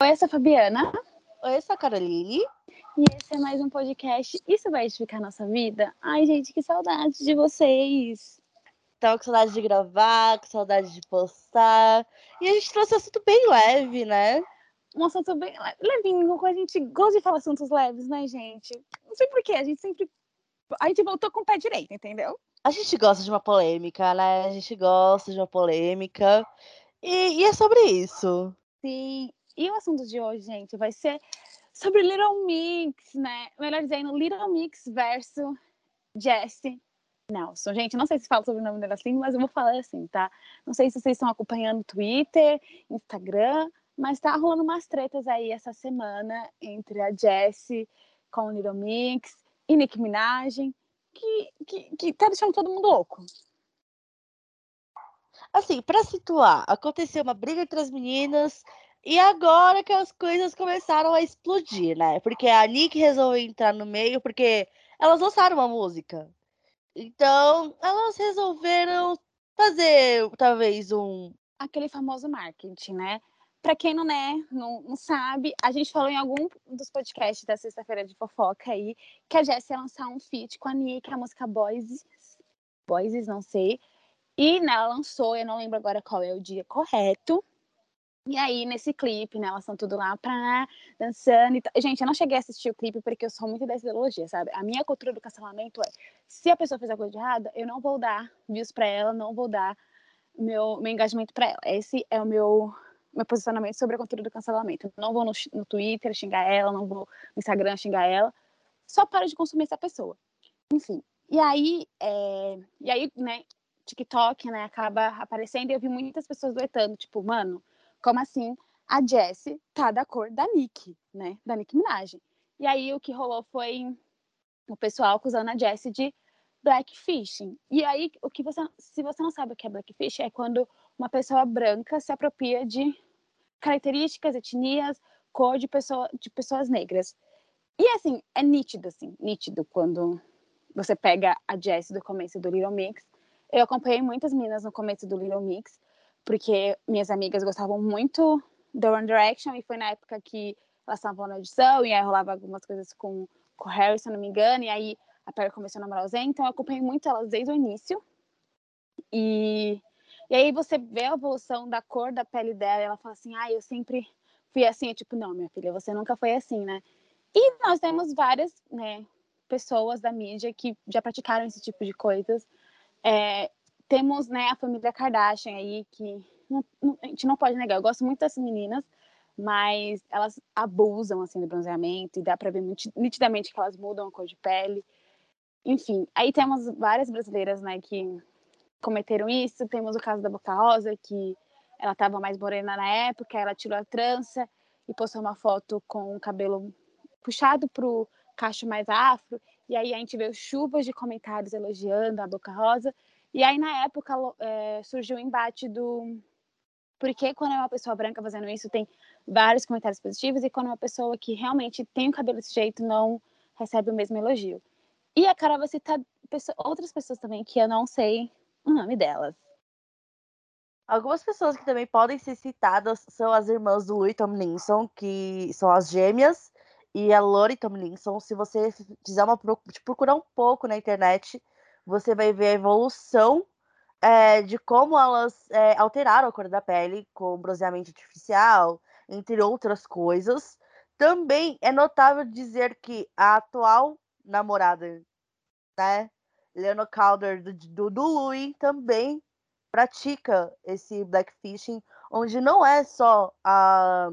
Oi, eu sou a Fabiana. Oi, eu sou a Caroline. E esse é mais um podcast. Isso vai edificar nossa vida? Ai, gente, que saudade de vocês. Tava com saudade de gravar, com saudade de postar. E a gente trouxe um assunto bem leve, né? Um assunto bem levinho, a gente gosta de falar assuntos leves, né, gente? Não sei porquê, a gente sempre. A gente voltou com o pé direito, entendeu? A gente gosta de uma polêmica, né? A gente gosta de uma polêmica. E, e é sobre isso. Sim, e o assunto de hoje, gente, vai ser sobre Little Mix, né? Melhor dizendo, Little Mix versus Jessie Nelson. Gente, não sei se fala sobre o nome dela assim, mas eu vou falar assim, tá? Não sei se vocês estão acompanhando Twitter, Instagram, mas tá rolando umas tretas aí essa semana entre a Jessie com o Little Mix e Nicki Minaj, que, que, que tá deixando todo mundo louco. Assim, para situar, aconteceu uma briga entre as meninas e agora que as coisas começaram a explodir, né? Porque a Nick resolveu entrar no meio porque elas lançaram uma música. Então, elas resolveram fazer talvez um aquele famoso marketing, né? Para quem não é, não, não, sabe, a gente falou em algum dos podcasts da sexta-feira de fofoca aí que a Jessie ia lançar um feat com a Nick, a música Boys, Boys, não sei. E né, ela lançou, eu não lembro agora qual é o dia correto, e aí, nesse clipe, né, elas estão tudo lá pra dançando e tal. Gente, eu não cheguei a assistir o clipe porque eu sou muito dessa ideologia, sabe? A minha cultura do cancelamento é: se a pessoa fez alguma coisa errada, eu não vou dar views pra ela, não vou dar meu, meu engajamento pra ela. Esse é o meu, meu posicionamento sobre a cultura do cancelamento. não vou no, no Twitter xingar ela, não vou no Instagram xingar ela. Só paro de consumir essa pessoa. Enfim. E aí, é... e aí, né, TikTok, né, acaba aparecendo e eu vi muitas pessoas doetando, tipo, mano como assim? A Jessie tá da cor da Nick, né? Da Nick Minaj. E aí o que rolou foi o pessoal acusando a Jessie de blackfishing. E aí, o que você, se você não sabe o que é blackfishing, é quando uma pessoa branca se apropria de características, etnias, cor de, pessoa, de pessoas negras. E assim, é nítido, assim, nítido quando você pega a Jessie do começo do Little Mix. Eu acompanhei muitas meninas no começo do Little Mix porque minhas amigas gostavam muito do One Direction e foi na época que elas estavam na edição e aí rolava algumas coisas com, com o Harry, se não me engano, e aí a Perry começou a namorar o Zen, então eu acompanhei muito elas desde o início. E, e aí você vê a evolução da cor da pele dela e ela fala assim, ah, eu sempre fui assim, eu, tipo, não, minha filha, você nunca foi assim, né? E nós temos várias, né, pessoas da mídia que já praticaram esse tipo de coisas. É, temos, né, a família Kardashian aí, que não, não, a gente não pode negar. Eu gosto muito dessas meninas, mas elas abusam, assim, do bronzeamento e dá pra ver muito, nitidamente que elas mudam a cor de pele. Enfim, aí temos várias brasileiras, né, que cometeram isso. Temos o caso da Boca Rosa, que ela estava mais morena na época, ela tirou a trança e postou uma foto com o cabelo puxado pro cacho mais afro. E aí a gente vê chuvas de comentários elogiando a Boca Rosa. E aí, na época, é, surgiu o embate do. Porque quando é uma pessoa branca fazendo isso, tem vários comentários positivos, e quando é uma pessoa que realmente tem o cabelo desse jeito, não recebe o mesmo elogio. E a Carol vai citar outras pessoas também que eu não sei o nome delas. Algumas pessoas que também podem ser citadas são as irmãs do Louis Tomlinson, que são as gêmeas, e a Lori Tomlinson. Se você fizer uma procurar um pouco na internet, você vai ver a evolução é, de como elas é, alteraram a cor da pele com bronzeamento artificial, entre outras coisas. Também é notável dizer que a atual namorada, né, Leona Calder, do, do, Louis, também pratica esse blackfishing, onde não é só a,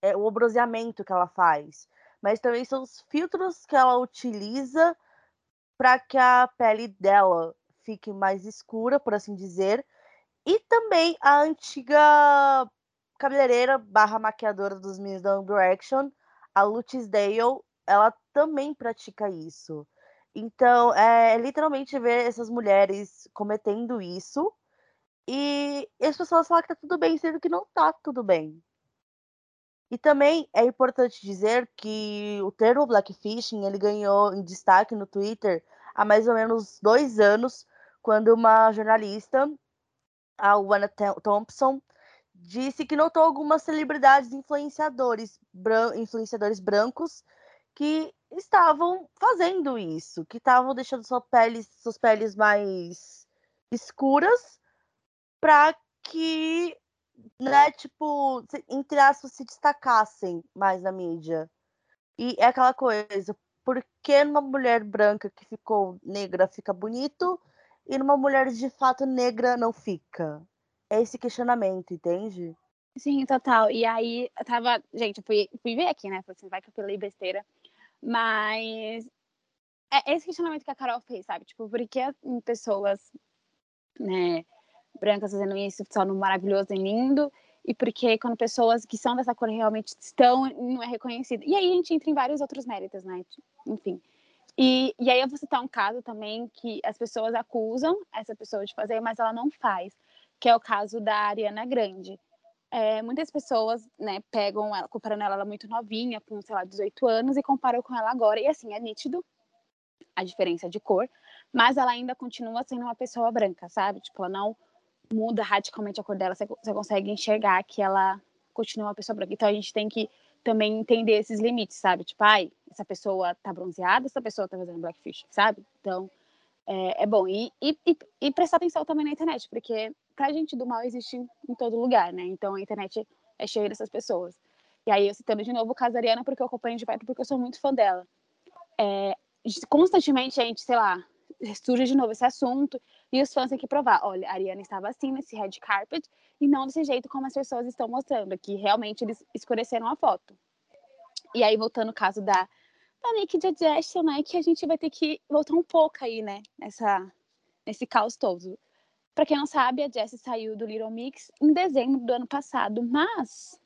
é, o bronzeamento que ela faz, mas também são os filtros que ela utiliza para que a pele dela fique mais escura, por assim dizer. E também a antiga cabeleireira barra maquiadora dos meninos da Direction, a Lutis Dale, ela também pratica isso. Então, é literalmente ver essas mulheres cometendo isso e as pessoas falam que tá tudo bem, sendo que não tá tudo bem. E também é importante dizer que o termo blackfishing ele ganhou em destaque no Twitter há mais ou menos dois anos, quando uma jornalista, a Wanna Thompson, disse que notou algumas celebridades influenciadores, bran influenciadores brancos que estavam fazendo isso, que estavam deixando sua pele, suas peles mais escuras para que, né, tipo, entre aspas, se destacassem mais na mídia. E é aquela coisa, por que numa mulher branca que ficou negra fica bonito e numa mulher de fato negra não fica? É esse questionamento, entende? Sim, total. E aí, eu tava. Gente, eu fui, fui ver aqui, né? Falei assim, vai que eu falei besteira. Mas. É esse questionamento que a Carol fez, sabe? Tipo, por que pessoas, né, brancas fazendo isso no maravilhoso e lindo? E porque quando pessoas que são dessa cor realmente estão, não é reconhecido. E aí a gente entra em vários outros méritos, né? Enfim. E, e aí eu vou citar um caso também que as pessoas acusam essa pessoa de fazer, mas ela não faz que é o caso da Ariana Grande. É, muitas pessoas, né, pegam ela, comparando ela, ela muito novinha, com, sei lá, 18 anos, e comparam com ela agora. E assim, é nítido a diferença de cor, mas ela ainda continua sendo uma pessoa branca, sabe? Tipo, ela não muda radicalmente a cor dela, você, consegue enxergar que ela continua uma pessoa branca. Então a gente tem que também entender esses limites, sabe? Tipo, ai, essa pessoa tá bronzeada, essa pessoa tá fazendo blackfish, sabe? Então, é, é bom. E, e, e, prestar atenção também na internet, porque pra gente do mal existe em todo lugar, né? Então a internet é cheia dessas pessoas. E aí, eu citando de novo o caso da Ariana, porque eu acompanho de perto, porque eu sou muito fã dela. É, constantemente a gente, sei lá, surge de novo esse assunto e os fãs têm que provar. Olha, a Ariana estava assim nesse red carpet e não desse jeito como as pessoas estão mostrando, que realmente eles escureceram a foto. E aí, voltando ao caso da da Nick Digestion, né? Que a gente vai ter que voltar um pouco aí, né? Nessa, nesse caos todo. Para quem não sabe, a Jessie saiu do Little Mix em dezembro do ano passado, mas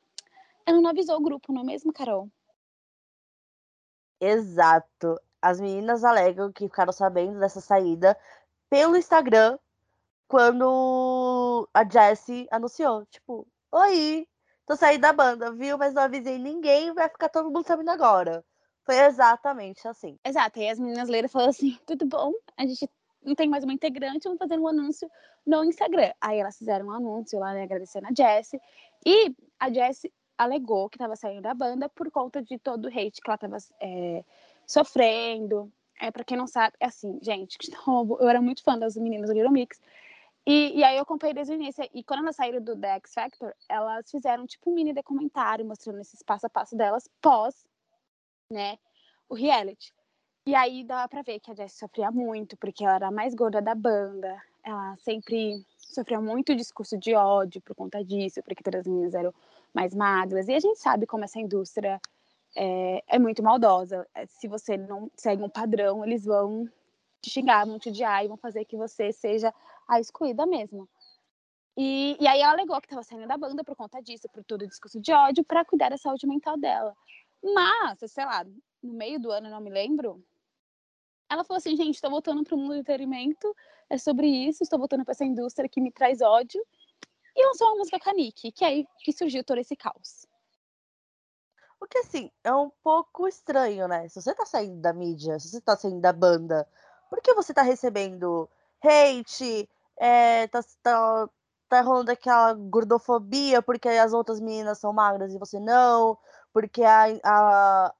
ela não avisou o grupo, não é mesmo, Carol? Exato. As meninas alegam que ficaram sabendo dessa saída pelo Instagram quando a Jessie anunciou. Tipo, oi, tô saindo da banda, viu? Mas não avisei ninguém, vai ficar todo mundo sabendo agora. Foi exatamente assim. Exato. E as meninas leram e falaram assim: tudo bom, a gente não tem mais uma integrante, vamos fazer um anúncio no Instagram. Aí elas fizeram um anúncio lá, né, agradecendo a Jessie. E a Jessie alegou que estava saindo da banda por conta de todo o hate que ela estava é, sofrendo. É, pra quem não sabe, é assim, gente, eu era muito fã das meninas do Little Mix. E, e aí eu acompanhei desde o início. E quando elas saíram do The X Factor, elas fizeram tipo um mini documentário mostrando esse passo a passo delas pós né, o reality. E aí dava pra ver que a Jessie sofria muito, porque ela era a mais gorda da banda. Ela sempre sofria muito discurso de ódio por conta disso, porque todas as meninas eram mais magras. E a gente sabe como essa indústria é, é muito maldosa. É, se você não segue um padrão, eles vão te xingar, vão te odiar e vão fazer que você seja a excluída mesmo. E, e aí ela alegou que estava saindo da banda por conta disso, por todo o discurso de ódio, para cuidar da saúde mental dela. Mas, sei lá, no meio do ano, não me lembro, ela falou assim, gente, estou voltando para o mundo do entretenimento, é sobre isso, estou voltando para essa indústria que me traz ódio. E lançou uma música Nick, que é aí que surgiu todo esse caos. O que, assim, é um pouco estranho, né? Se você tá saindo da mídia, se você tá saindo da banda, por que você tá recebendo hate, é, tá, tá, tá rolando aquela gordofobia porque as outras meninas são magras e você não, porque a, a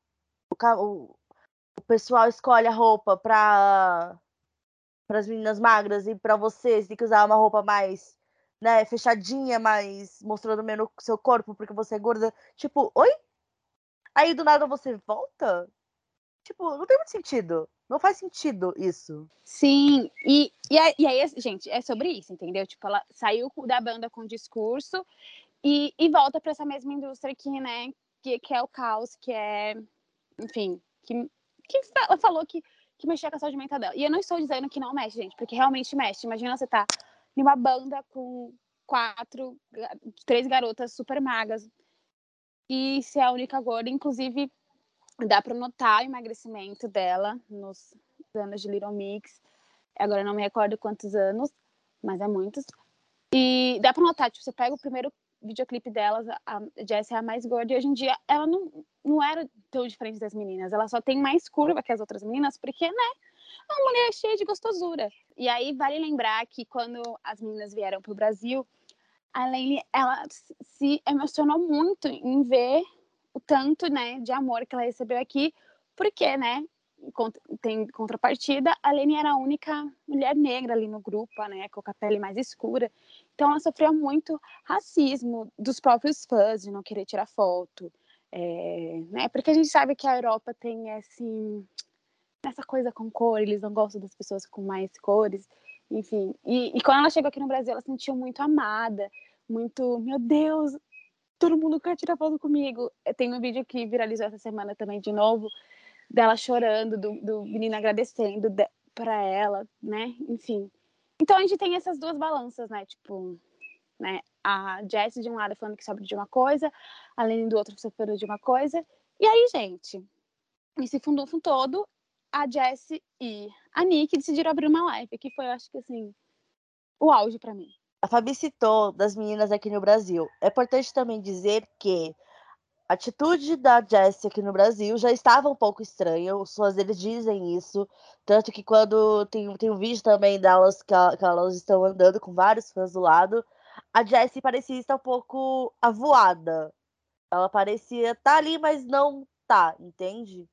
o, o pessoal escolhe a roupa para para as meninas magras e para você, você tem que usar uma roupa mais, né, fechadinha, mais mostrando menos seu corpo porque você é gorda. Tipo, oi? Aí do nada você volta? Tipo, não tem muito sentido. Não faz sentido isso. Sim, e, e, aí, e aí, gente, é sobre isso, entendeu? Tipo, ela saiu da banda com discurso e, e volta para essa mesma indústria que, né, que, que é o caos, que é, enfim, que, que ela falou que, que mexia com a saúde mental dela. E eu não estou dizendo que não mexe, gente, porque realmente mexe. Imagina você tá em uma banda com quatro, três garotas super magas e ser a única gorda, inclusive dá para notar o emagrecimento dela nos anos de Little Mix. Agora não me recordo quantos anos, mas é muitos. E dá para notar, tipo, você pega o primeiro videoclipe delas, a Jessie é a mais gorda, e hoje em dia ela não, não era tão diferente das meninas, ela só tem mais curva que as outras meninas, porque, né, é uma mulher cheia de gostosura. E aí vale lembrar que quando as meninas vieram pro Brasil, a ela se emocionou muito em ver o tanto, né, de amor que ela recebeu aqui, porque, né, tem contrapartida, a Lene era a única mulher negra ali no grupo, né, com a pele mais escura. Então ela sofreu muito racismo dos próprios fãs de não querer tirar foto, é, né, porque a gente sabe que a Europa tem essa coisa com cor, eles não gostam das pessoas com mais cores, enfim. E, e quando ela chegou aqui no Brasil, ela se sentiu muito amada, muito, meu Deus, todo mundo quer tirar foto comigo. Tem um vídeo que viralizou essa semana também de novo, dela chorando, do, do menino agradecendo para ela, né? Enfim. Então a gente tem essas duas balanças, né? Tipo, né? A Jessie de um lado falando que sofre de uma coisa, a Lene do outro sofrendo de uma coisa. E aí, gente, nesse fundufo todo, a Jessie e a Nick decidiram abrir uma live, que foi, acho que assim, o auge para mim. A Fabi citou das meninas aqui no Brasil. É importante também dizer que a atitude da Jessie aqui no Brasil já estava um pouco estranha, os fãs deles dizem isso, tanto que quando tem, tem um vídeo também delas que, que elas estão andando com vários fãs do lado, a Jessie parecia estar um pouco avoada. Ela parecia estar tá ali, mas não tá, entende?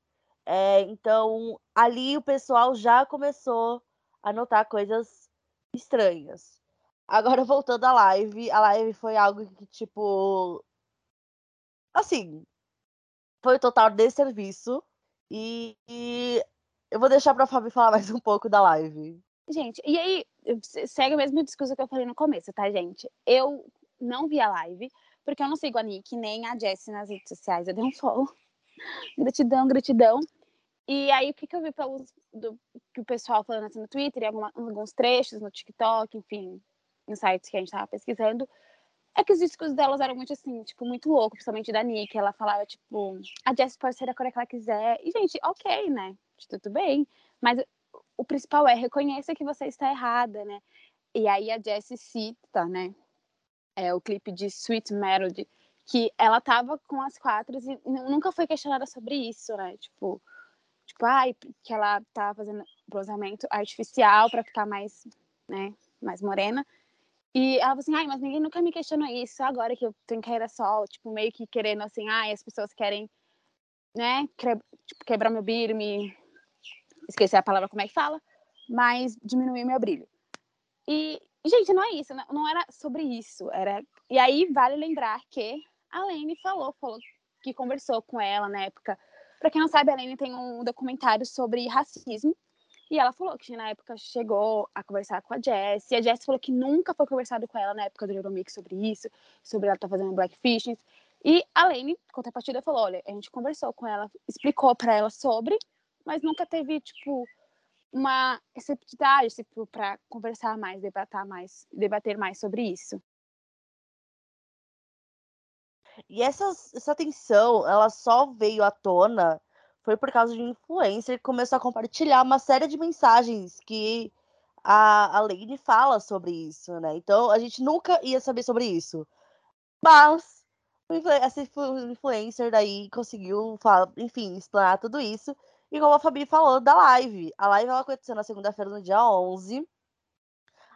É, então, ali o pessoal já começou a notar coisas estranhas. Agora, voltando à live, a live foi algo que, tipo, Assim, foi total desserviço. E, e eu vou deixar pra Fabi falar mais um pouco da live. Gente, e aí, segue o mesmo discurso que eu falei no começo, tá, gente? Eu não vi a live, porque eu não sigo a Nick nem a Jessie nas redes sociais. Eu dei um follow. gratidão, gratidão. E aí, o que, que eu vi pelos, do, que o pessoal falando assim no Twitter, e alguma, alguns trechos no TikTok, enfim, em sites que a gente tava pesquisando, é que os discos delas eram muito assim, tipo, muito louco, principalmente da Nick. Ela falava, tipo, a Jess pode ser a cor que ela quiser. E, gente, ok, né? Tudo bem. Mas o principal é reconheça que você está errada, né? E aí a Jess cita, né? É o clipe de Sweet Melody, que ela tava com as quatro e nunca foi questionada sobre isso, né? Tipo, tipo, ai, que ela tava fazendo bronzeamento artificial para ficar mais, né, mais morena. E ela falou assim, ai, mas ninguém nunca me questionou isso, agora que eu tenho carreira solo, tipo, meio que querendo assim, ai, as pessoas querem, né, tipo, quebrar meu brilho, me... Esqueci a palavra como é que fala, mas diminuir meu brilho. E, gente, não é isso, não era sobre isso, era... E aí, vale lembrar que a Lene falou, falou que conversou com ela na época. Para quem não sabe, a Lene tem um documentário sobre racismo, e ela falou que na época chegou a conversar com a Jess, e a Jess falou que nunca foi conversado com ela na época do Euromix sobre isso, sobre ela estar tá fazendo blackfishing. E a Lane, contrapartida, falou: olha, a gente conversou com ela, explicou para ela sobre, mas nunca teve, tipo, uma receptividade tipo, para conversar mais, debater mais, debater mais sobre isso. E essa, essa tensão, ela só veio à tona foi por causa de um influencer que começou a compartilhar uma série de mensagens que a, a Lady fala sobre isso, né? Então a gente nunca ia saber sobre isso. Mas essa influencer daí conseguiu, enfim, explanar tudo isso. E como a Fabi falou da live. A live ela aconteceu na segunda-feira, no dia 11.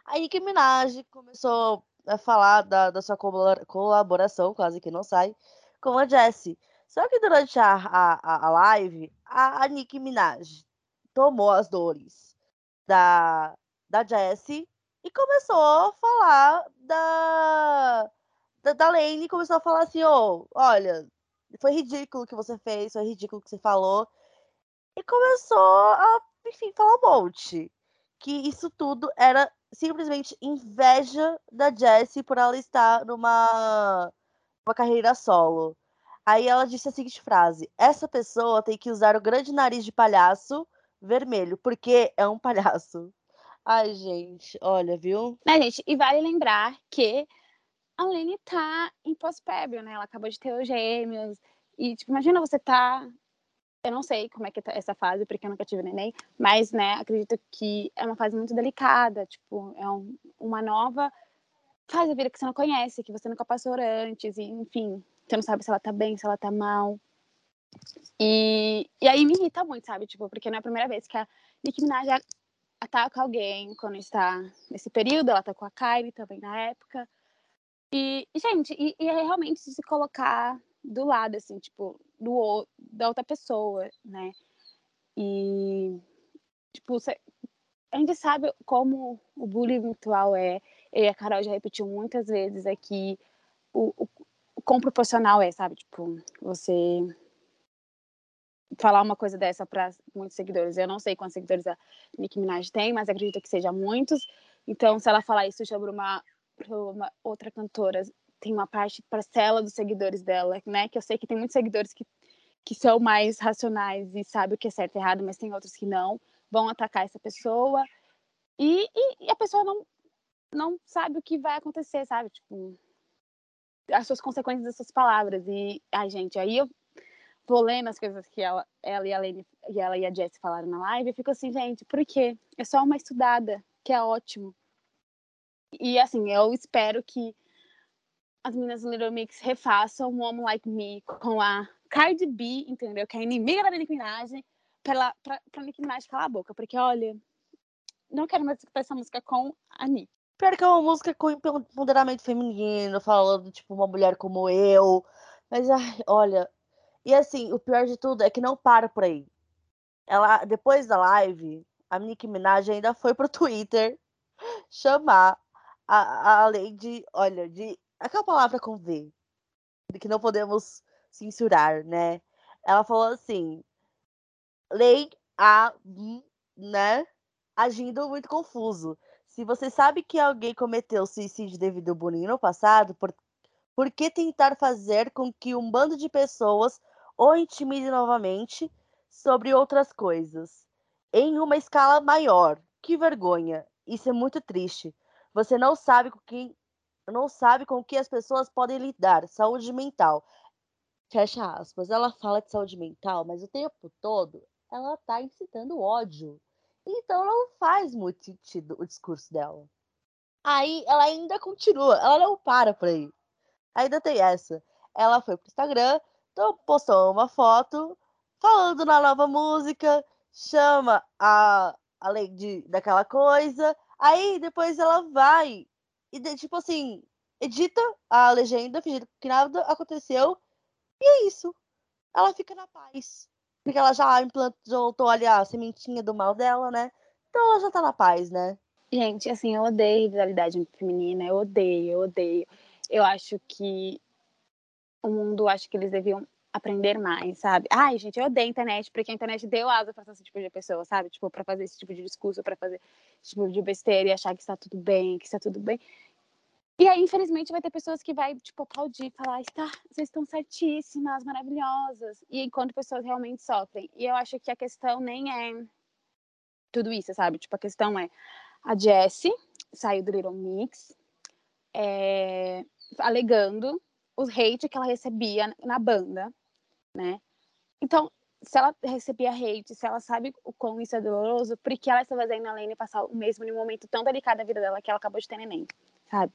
A Nicki Minaj começou a falar da, da sua colaboração, quase que não sai, com a Jessie. Só que durante a, a, a live, a, a Nicki Minaj tomou as dores da, da Jessie e começou a falar da, da, da Lane, começou a falar assim, oh, olha, foi ridículo o que você fez, foi ridículo o que você falou. E começou a, enfim, falar um monte. Que isso tudo era simplesmente inveja da Jessie por ela estar numa uma carreira solo. Aí ela disse a seguinte frase: Essa pessoa tem que usar o grande nariz de palhaço vermelho, porque é um palhaço. Ai, gente, olha, viu? Né, gente? E vale lembrar que a Lene tá em pós-pébio, né? Ela acabou de ter os gêmeos. E, tipo, imagina você tá. Eu não sei como é que tá essa fase, porque eu nunca tive neném, mas, né, acredito que é uma fase muito delicada. Tipo, é um, uma nova fase da vida que você não conhece, que você nunca passou antes, e, enfim, você não sabe se ela tá bem, se ela tá mal. E, e aí me irrita muito, sabe? Tipo, porque não é a primeira vez que a Nicki Minaj ataca alguém quando está nesse período. Ela tá com a Kylie também na época. E, gente, e, e, é realmente se colocar do lado, assim, tipo, do, da outra pessoa, né? E, tipo, cê, a gente sabe como o bullying virtual é. E a Carol já repetiu muitas vezes aqui o, o, o quão proporcional é, sabe? Tipo, você falar uma coisa dessa para muitos seguidores. Eu não sei quantos seguidores a Nicki Minaj tem, mas acredito que seja muitos. Então, se ela falar isso sobre uma, uma outra cantora, tem uma parte parcela dos seguidores dela, né? Que eu sei que tem muitos seguidores que, que são mais racionais e sabem o que é certo e errado, mas tem outros que não vão atacar essa pessoa. E, e, e a pessoa não, não sabe o que vai acontecer, sabe? Tipo, as suas consequências das suas palavras. E, ai, gente, aí eu vou lendo as coisas que ela, ela e a Lene, e ela e a Jess falaram na live, e fico assim, gente, por quê? É só uma estudada, que é ótimo. E assim, eu espero que as meninas do Little Mix refaçam Woman Like Me com a Cardi B, entendeu? Que é a inimiga da Nicki Minaj, pra, pra, pra Nicki Minaj calar a boca. Porque, olha, não quero mais escutar essa música com a Nicki. Pior que é uma música com empoderamento feminino, falando, tipo, uma mulher como eu. Mas, ai, olha, e assim, o pior de tudo é que não para por aí. Ela, depois da live, a Nicki Minaj ainda foi pro Twitter chamar a, a Lady, olha, de aquela palavra com V, que não podemos censurar, né? Ela falou assim, lei a, né, agindo muito confuso. Se você sabe que alguém cometeu suicídio devido ao bullying no passado, por, por que tentar fazer com que um bando de pessoas ou intimide novamente sobre outras coisas, em uma escala maior. Que vergonha! Isso é muito triste. Você não sabe com quem não sabe com que as pessoas podem lidar. Saúde mental. Fecha aspas. Ela fala de saúde mental, mas o tempo todo ela está incitando ódio. Então não faz muito sentido o discurso dela. Aí ela ainda continua, ela não para por aí. Ainda tem essa. Ela foi pro Instagram, então postou uma foto falando na nova música, chama a além de daquela coisa, aí depois ela vai e tipo assim, edita a legenda fingindo que nada aconteceu e é isso. Ela fica na paz. Porque ela já implantou ali a sementinha do mal dela, né? Então ela já tá na paz, né? Gente, assim, eu odeio rivalidade feminina, eu odeio, eu odeio. Eu acho que o mundo, acho que eles deviam aprender mais, sabe? Ai, gente, eu odeio a internet, porque a internet deu asa para esse tipo de pessoa, sabe? Tipo, para fazer esse tipo de discurso, para fazer esse tipo de besteira e achar que está tudo bem, que está tudo bem. E aí, infelizmente, vai ter pessoas que vai, tipo, aplaudir, falar, está, vocês estão certíssimas, maravilhosas. E enquanto pessoas realmente sofrem. E eu acho que a questão nem é tudo isso, sabe? Tipo, a questão é a Jessie saiu do Little Mix é, alegando os hate que ela recebia na banda, né? Então, se ela recebia hate, se ela sabe o quão isso é doloroso, por que ela está fazendo a Lene passar o mesmo em um momento tão delicado da vida dela que ela acabou de ter neném, sabe?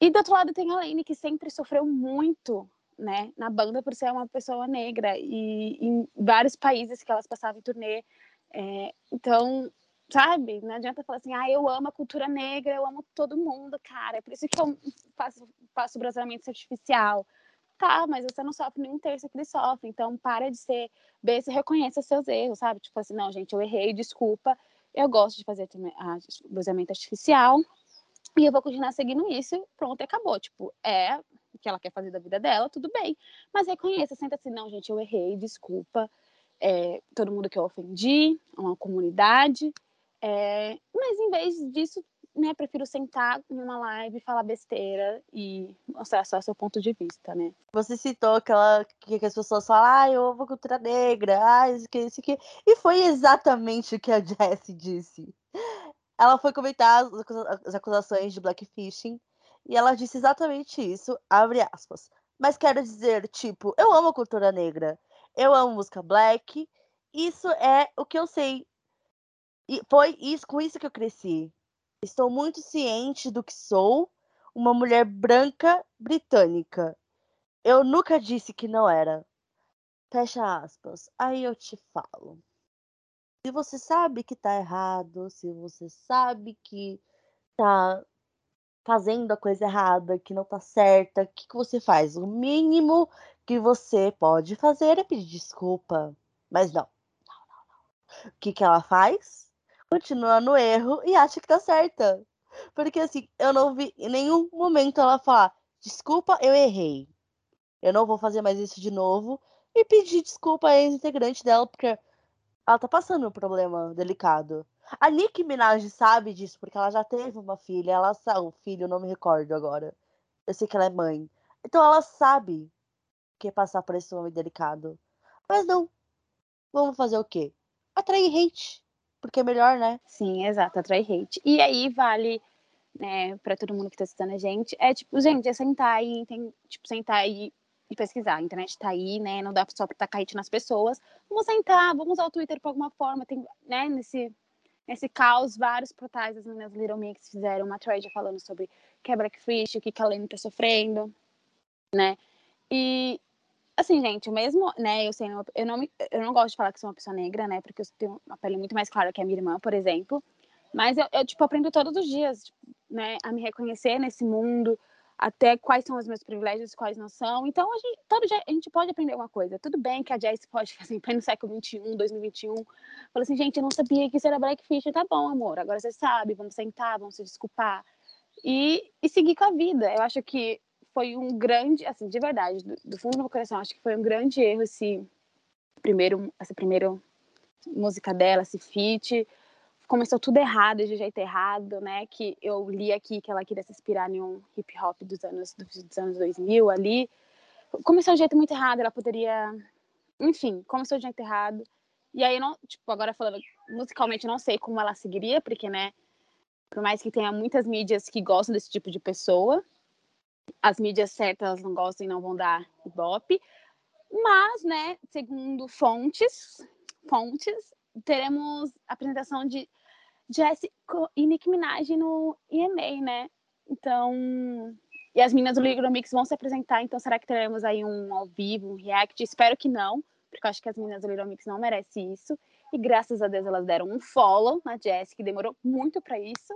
E do outro lado tem a Lene, que sempre sofreu muito, né, na banda por ser uma pessoa negra e em vários países que elas passavam em turnê. É, então, sabe? Não adianta falar assim, ah, eu amo a cultura negra, eu amo todo mundo, cara. É por isso que eu faço, faço brasileiro artificial. Tá, mas você não sofre nem um terço que ele sofre. Então, para de ser besta e reconheça seus erros, sabe? Tipo assim, não, gente, eu errei, desculpa. Eu gosto de fazer bronzeamento artificial e eu vou continuar seguindo isso. Pronto, acabou. Tipo, é o que ela quer fazer da vida dela, tudo bem. Mas reconheça, senta assim, não, gente, eu errei, desculpa. É, todo mundo que eu ofendi, uma comunidade, é, mas em vez disso, né, prefiro sentar numa live, falar besteira e mostrar só seu ponto de vista, né? Você citou aquela que, as pessoas falam, ah, eu amo cultura negra, ah, isso que, isso que. E foi exatamente o que a Jessie disse. Ela foi comentar as acusações de blackfishing e ela disse exatamente isso, abre aspas. Mas quero dizer, tipo, eu amo cultura negra, eu amo música black, isso é o que eu sei, e foi isso, com isso que eu cresci. Estou muito ciente do que sou uma mulher branca britânica. Eu nunca disse que não era. Fecha aspas. Aí eu te falo. Se você sabe que tá errado, se você sabe que tá fazendo a coisa errada, que não tá certa, o que, que você faz? O mínimo que você pode fazer é pedir desculpa. Mas não. não, não, não. O que, que ela faz? Continua no erro e acha que tá certa. Porque assim, eu não vi em nenhum momento ela falar: desculpa, eu errei. Eu não vou fazer mais isso de novo. E pedir desculpa a ex-integrante dela, porque ela tá passando um problema delicado. A Nicki Minaj sabe disso, porque ela já teve uma filha. Ela sabe, o filho, não me recordo agora. Eu sei que ela é mãe. Então ela sabe que é passar por esse momento delicado. Mas não. Vamos fazer o quê? Atrair hate. Porque é melhor, né? Sim, exato, atrair hate. E aí vale, né, pra todo mundo que tá assistindo a gente, é tipo, gente, é sentar e tem, tipo, sentar e e pesquisar. A internet tá aí, né? Não dá só pra tacar hate nas pessoas. Vamos sentar, vamos usar o Twitter por alguma forma. Tem, né, nesse, nesse caos, vários portais das meninas Little Mix fizeram uma thread falando sobre que é o que, que a Lene tá sofrendo, né? E, assim, gente, mesmo, né, eu sei, eu não, eu não gosto de falar que sou uma pessoa negra, né? Porque eu tenho uma pele muito mais clara que a minha irmã, por exemplo. Mas eu, eu tipo, aprendo todos os dias, tipo, né, a me reconhecer nesse mundo, até quais são os meus privilégios, quais não são. Então, a gente, todo dia a gente pode aprender uma coisa. Tudo bem que a Jess pode fazer no século XXI, 2021. Fala assim, gente, eu não sabia que isso era Blackfish. Tá bom, amor, agora você sabe, vamos sentar, vamos se desculpar. E, e seguir com a vida. Eu acho que foi um grande, assim, de verdade, do, do fundo do meu coração, acho que foi um grande erro esse primeiro, essa primeira música dela, esse feat começou tudo errado, de jeito errado, né? Que eu li aqui que ela queria se inspirar em um hip hop dos anos, dos anos 2000 ali. Começou de jeito muito errado, ela poderia. Enfim, começou de jeito errado. E aí, não, tipo, agora falando musicalmente, não sei como ela seguiria, porque, né? Por mais que tenha muitas mídias que gostam desse tipo de pessoa, as mídias certas não gostam e não vão dar ibope. Mas, né, segundo fontes, fontes, teremos apresentação de Jessica e Nick Minaj no EMA, né? Então, e as meninas do Ligro Mix vão se apresentar, então será que teremos aí um ao vivo, um react? Espero que não, porque eu acho que as meninas do Little Mix não merecem isso. E graças a Deus elas deram um follow na Jess, que demorou muito para isso.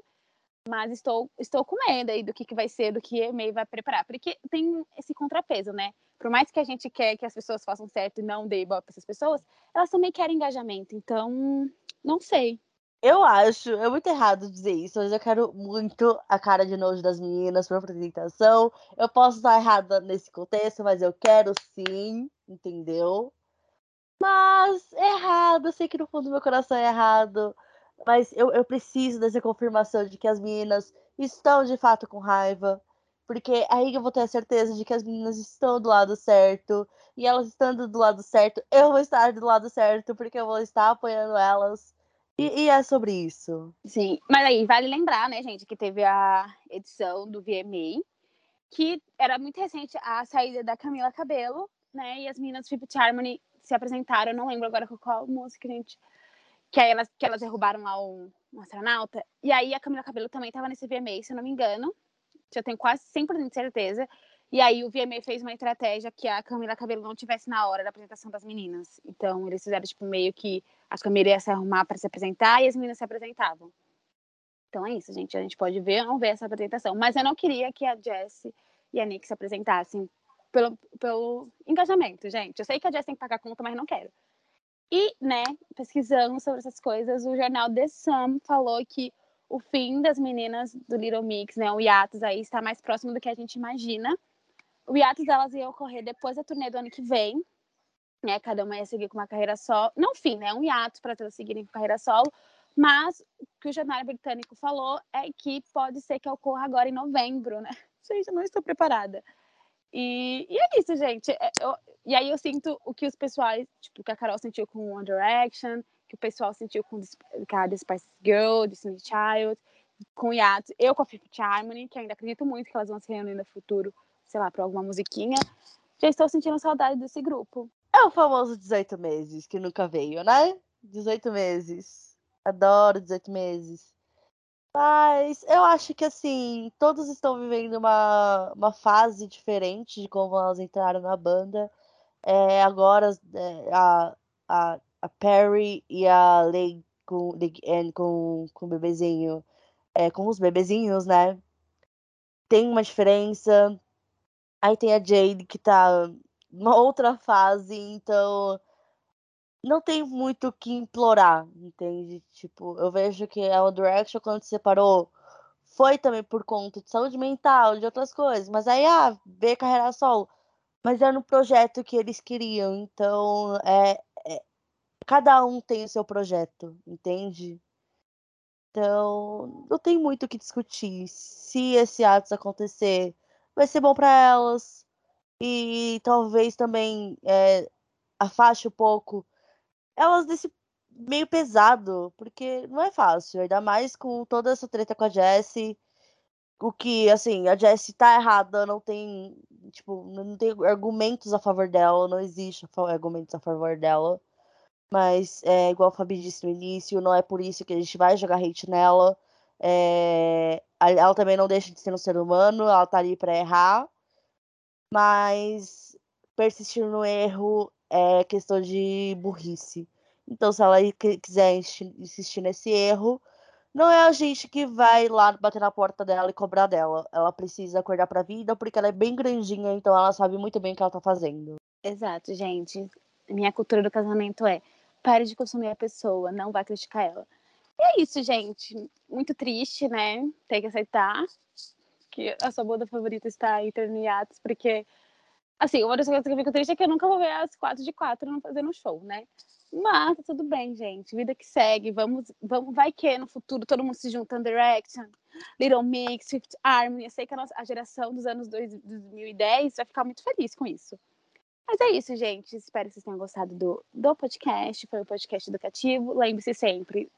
Mas estou, estou com medo aí do que, que vai ser, do que a EMA vai preparar. Porque tem esse contrapeso, né? Por mais que a gente quer que as pessoas façam certo e não dê ibope para essas pessoas, elas também querem engajamento. Então, não sei. Eu acho, é muito errado dizer isso, mas eu quero muito a cara de nojo das meninas para apresentação. Eu posso estar errada nesse contexto, mas eu quero sim, entendeu? Mas errado, sei que no fundo do meu coração é errado, mas eu, eu preciso dessa confirmação de que as meninas estão de fato com raiva, porque aí eu vou ter a certeza de que as meninas estão do lado certo, e elas estando do lado certo, eu vou estar do lado certo, porque eu vou estar apoiando elas. E, e, é sobre isso. Sim, mas aí vale lembrar, né, gente, que teve a edição do VMA, que era muito recente a saída da Camila Cabelo, né, e as meninas Fifth Harmony se apresentaram, não lembro agora qual música, gente, que aí elas, que elas derrubaram lá um, um astronauta, e aí a Camila Cabelo também estava nesse VMA, se eu não me engano, já tenho quase 100% de certeza, e aí o VMA fez uma estratégia que a Camila Cabelo não tivesse na hora da apresentação das meninas. Então eles fizeram tipo meio que a Camila ia se arrumar para se apresentar e as meninas se apresentavam. Então é isso, gente. A gente pode ver ou não ver essa apresentação. Mas eu não queria que a Jessie e a Nick se apresentassem pelo, pelo engajamento, gente. Eu sei que a Jessie tem que pagar conta, mas não quero. E, né, pesquisando sobre essas coisas, o jornal The Sun falou que o fim das meninas do Little Mix, né, o hiatus aí, está mais próximo do que a gente imagina o hiatus delas ia ocorrer depois da turnê do ano que vem, né? Cada uma ia seguir com uma carreira solo. Não fim, né? Um hiatus para elas seguirem com carreira solo. Mas o que o jornal britânico falou é que pode ser que ocorra agora em novembro, né? Gente, eu não estou preparada. E, e é isso, gente. É, eu, e aí eu sinto o que os pessoais, tipo, que a Carol sentiu com One Direction, que o pessoal sentiu com, com a The Spice Girl, Disney Child, com Yato, eu com a Fifth Harmony, que ainda acredito muito que elas vão se reunir no futuro sei lá, pra alguma musiquinha. Já estou sentindo saudade desse grupo. É o famoso 18 meses, que nunca veio, né? 18 meses. Adoro 18 meses. Mas eu acho que assim, todos estão vivendo uma, uma fase diferente de como elas entraram na banda. É, agora é, a, a, a Perry e a Leg com, com, com o bebezinho, é, com os bebezinhos, né? tem uma diferença. Aí tem a Jade que tá numa outra fase, então não tem muito o que implorar, entende? Tipo, eu vejo que a One Direction, quando se separou, foi também por conta de saúde mental, de outras coisas. Mas aí, ah, veio carreira solo. Mas era no projeto que eles queriam, então é, é, cada um tem o seu projeto, entende? Então, não tem muito o que discutir. Se esse ato acontecer, vai ser bom para elas. E talvez também é, afaste um pouco elas desse meio pesado, porque não é fácil, ainda mais com toda essa treta com a Jessie. O que, assim, a Jessie tá errada, não tem, tipo, não tem argumentos a favor dela, não existe argumentos a favor dela. Mas, é, igual a Fabi disse no início, não é por isso que a gente vai jogar hate nela. É, ela também não deixa de ser um ser humano, ela tá ali pra errar. Mas persistir no erro é questão de burrice. Então, se ela quiser insistir nesse erro, não é a gente que vai lá bater na porta dela e cobrar dela. Ela precisa acordar pra vida porque ela é bem grandinha, então ela sabe muito bem o que ela tá fazendo. Exato, gente. Minha cultura do casamento é pare de consumir a pessoa, não vá criticar ela. E é isso, gente. Muito triste, né? Tem que aceitar que a sua boda favorita está atos, porque Assim, uma das coisas que eu fico triste é que eu nunca vou ver as quatro de quatro não fazendo show, né? Mas tá tudo bem, gente. Vida que segue. Vamos, vamos, vai que no futuro todo mundo se junta Under Action, Little Mix, Fifth Harmony. Eu sei que a, nossa, a geração dos anos 2010 vai ficar muito feliz com isso. Mas é isso, gente. Espero que vocês tenham gostado do, do podcast. Foi um podcast educativo. Lembre-se sempre,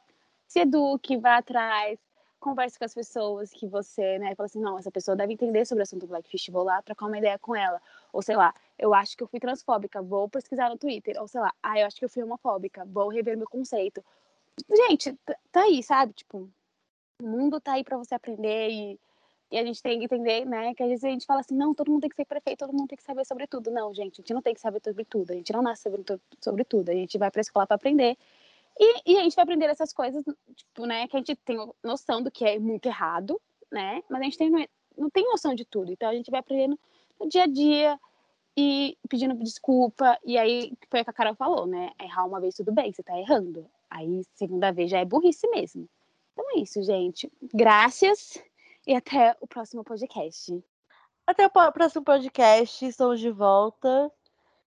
se eduque, vá atrás, converse com as pessoas que você, né, fala assim, não, essa pessoa deve entender sobre o assunto Blackfish, vou lá trocar uma ideia com ela. Ou sei lá, eu acho que eu fui transfóbica, vou pesquisar no Twitter. Ou sei lá, ah, eu acho que eu fui homofóbica, vou rever meu conceito. Gente, tá aí, sabe? Tipo, o mundo tá aí para você aprender e, e a gente tem que entender, né? Que às vezes a gente fala assim, não, todo mundo tem que ser prefeito, todo mundo tem que saber sobre tudo. Não, gente, a gente não tem que saber sobre tudo, a gente não nasce sobre, sobre tudo, a gente vai pra escola para aprender e, e, a gente vai aprender essas coisas, tipo, né, que a gente tem noção do que é muito errado, né, mas a gente tem, não tem noção de tudo, então a gente vai aprendendo no dia a dia e pedindo desculpa, e aí foi o que a Carol falou, né, errar uma vez tudo bem, você tá errando, aí segunda vez já é burrice mesmo. Então é isso, gente. Graças e até o próximo podcast. Até o próximo podcast, estamos de volta.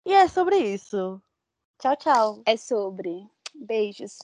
E é sobre isso. Tchau, tchau. É sobre. Beijos.